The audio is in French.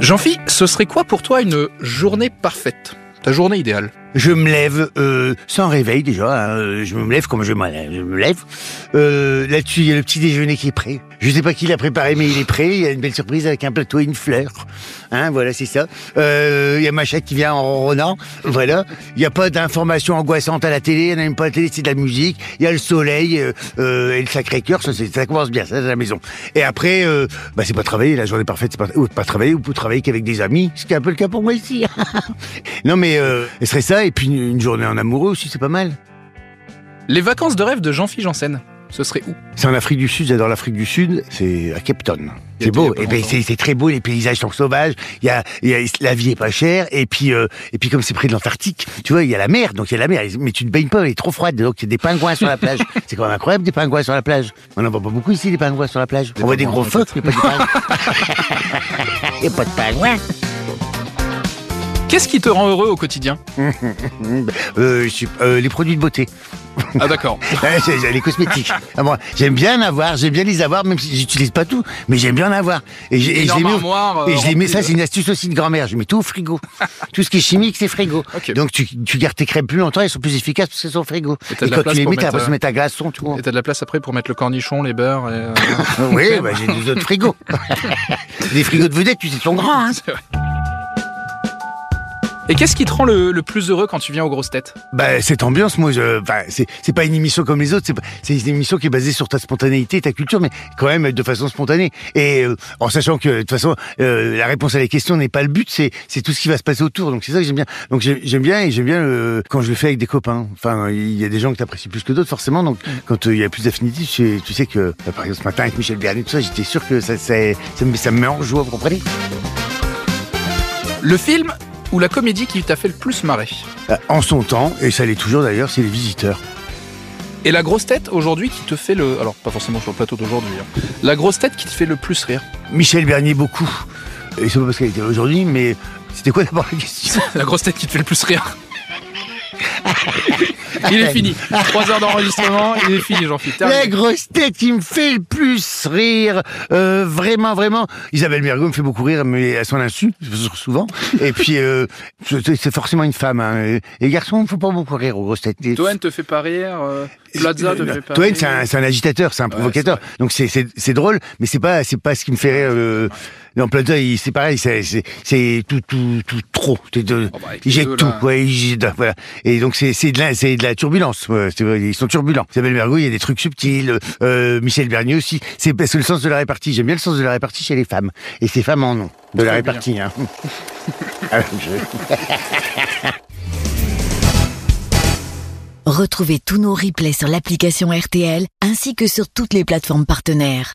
Jean-Phi, ce serait quoi pour toi une journée parfaite? Ta journée idéale? Je me lève euh, sans réveil déjà. hein, euh, Je me lève comme je me lève. Euh, Là-dessus, il y a le petit déjeuner qui est prêt. Je sais pas qui l'a préparé, mais il est prêt. Il y a une belle surprise avec un plateau et une fleur. Hein, voilà, c'est ça. Il y a ma chatte qui vient en ronronnant. Voilà. Il n'y a pas d'informations angoissantes à la télé. Il n'y a même pas à la télé, c'est de la musique. Il y a le soleil et le Sacré-Cœur. Ça, commence bien, ça, c'est la maison. Et après, bah, c'est pas travailler. La journée parfaite, c'est pas, pas travailler ou peut travailler qu'avec des amis. Ce qui est un peu le cas pour moi ici. non, mais ce serait ça. Et puis une, journée en amoureux aussi, c'est pas mal. Les vacances de rêve de Jean-Phi Janssen, ce serait où? C'est en Afrique du Sud, j'adore l'Afrique du Sud, c'est à Cape Town. C'est beau, et ben c'est très beau, les paysages sont sauvages, y a, il y a- la vie est pas chère, et puis euh, et puis comme c'est près de l'Antarctique, tu vois, il y a la mer, donc il y a la mer, mais tu ne baignes pas, elle est trop froide, donc il y a des pingouins sur la plage. c'est quand même incroyable des pingouins sur la plage. On en voit pas beaucoup ici des pingouins sur la plage. On voit des gros phoques, mais pas de pingouins. Il y a pas de pingouins. Qu'est-ce qui te rend heureux au quotidien Euh, je euh, les produits de beauté. Ah d'accord. Les cosmétiques. Ah, moi, j'aime bien en avoir, j'aime bien les avoir, même si j'utilise pas tout, mais j'aime bien en avoir. Et, et je Énorme les mets au- armoire, euh, et je les mets, ça c'est une astuce aussi de grand-mère, je mets tout au frigo. tout ce qui est chimique, c'est frigo. Donc tu, tu gardes tes crèmes plus longtemps, elles sont plus efficaces parce qu'elles sont au frigo. Et Et quand tu les mets, t'as de mettre à glaçon, tu vois. Et t'as de la place après pour mettre le cornichon, les beurres et... euh, Oui, bah, j'ai des autres frigos. les frigos de vedettes, tu sais, ils sont grands, hein. Et qu'est-ce qui te rend le, le plus heureux quand tu viens aux grosses têtes? Bah, cette ambiance, moi, je, c'est, pas une émission comme les autres, c'est, une émission qui est basée sur ta spontanéité, ta culture, mais quand même de façon spontanée. Et euh, en sachant que, de toute façon, euh, la réponse à la question n'est pas le but, c'est, c'est tout ce qui va se passer autour. Donc c'est ça que j'aime bien. Donc j'aime, bien et j'aime bien euh, quand je le fais avec des copains. Enfin, il y a des gens que t'apprécies plus que d'autres, forcément. Donc quand euh, il y a plus d'affinité, tu sais, tu sais que, bah, par exemple, ce matin avec Michel Bernier, tout ça, j'étais sûr que ça, ça, ça, me, ça me met en joie, vous comprenez? Le film ou la comédie qui t'a fait le plus marrer Euh, En son temps, et ça l'est toujours d'ailleurs, c'est les visiteurs. Et la grosse tête aujourd'hui qui te fait le... Alors pas forcément sur le plateau d'aujourd'hui. hein. La grosse tête qui te fait le plus rire Michel Bernier beaucoup. Et c'est pas parce qu'elle était là aujourd'hui, mais c'était quoi d'abord la question? La grosse tête qui te fait le plus rire Il est fini. Trois heures d'enregistrement, il est fini, jean philippe La grosse tête qui me fait le plus rire, euh, vraiment, vraiment. Isabelle Mergo me fait beaucoup rire, mais à son insu, souvent. Et puis, euh, c'est forcément une femme. Hein. Et les garçons, il faut pas beaucoup rire aux grosses têtes. Toen te fait pas rire euh, Plaza te fait pas Toen, rire c'est un, agitateur, c'est un provocateur. Donc c'est drôle, mais c'est pas c'est pas ce qui me fait rire. Non, Plaza, il- c'est pareil, c'est tout tout tout trop. De- Oh, bah, avec il les jette deux, tout, ouais, jette, voilà. Et donc c'est c'est de la c'est de la turbulence. ouais, ils sont turbulents. Isabelle Mergo, il y a des trucs subtils. Euh, Michel Bernier aussi. C'est parce que le sens de la répartie. J'aime bien le sens de la répartie chez les femmes. Et ces femmes en ont de la répartie. Hein. Ah, je- Retrouvez tous nos replays sur l'application RTL ainsi que sur toutes les plateformes partenaires.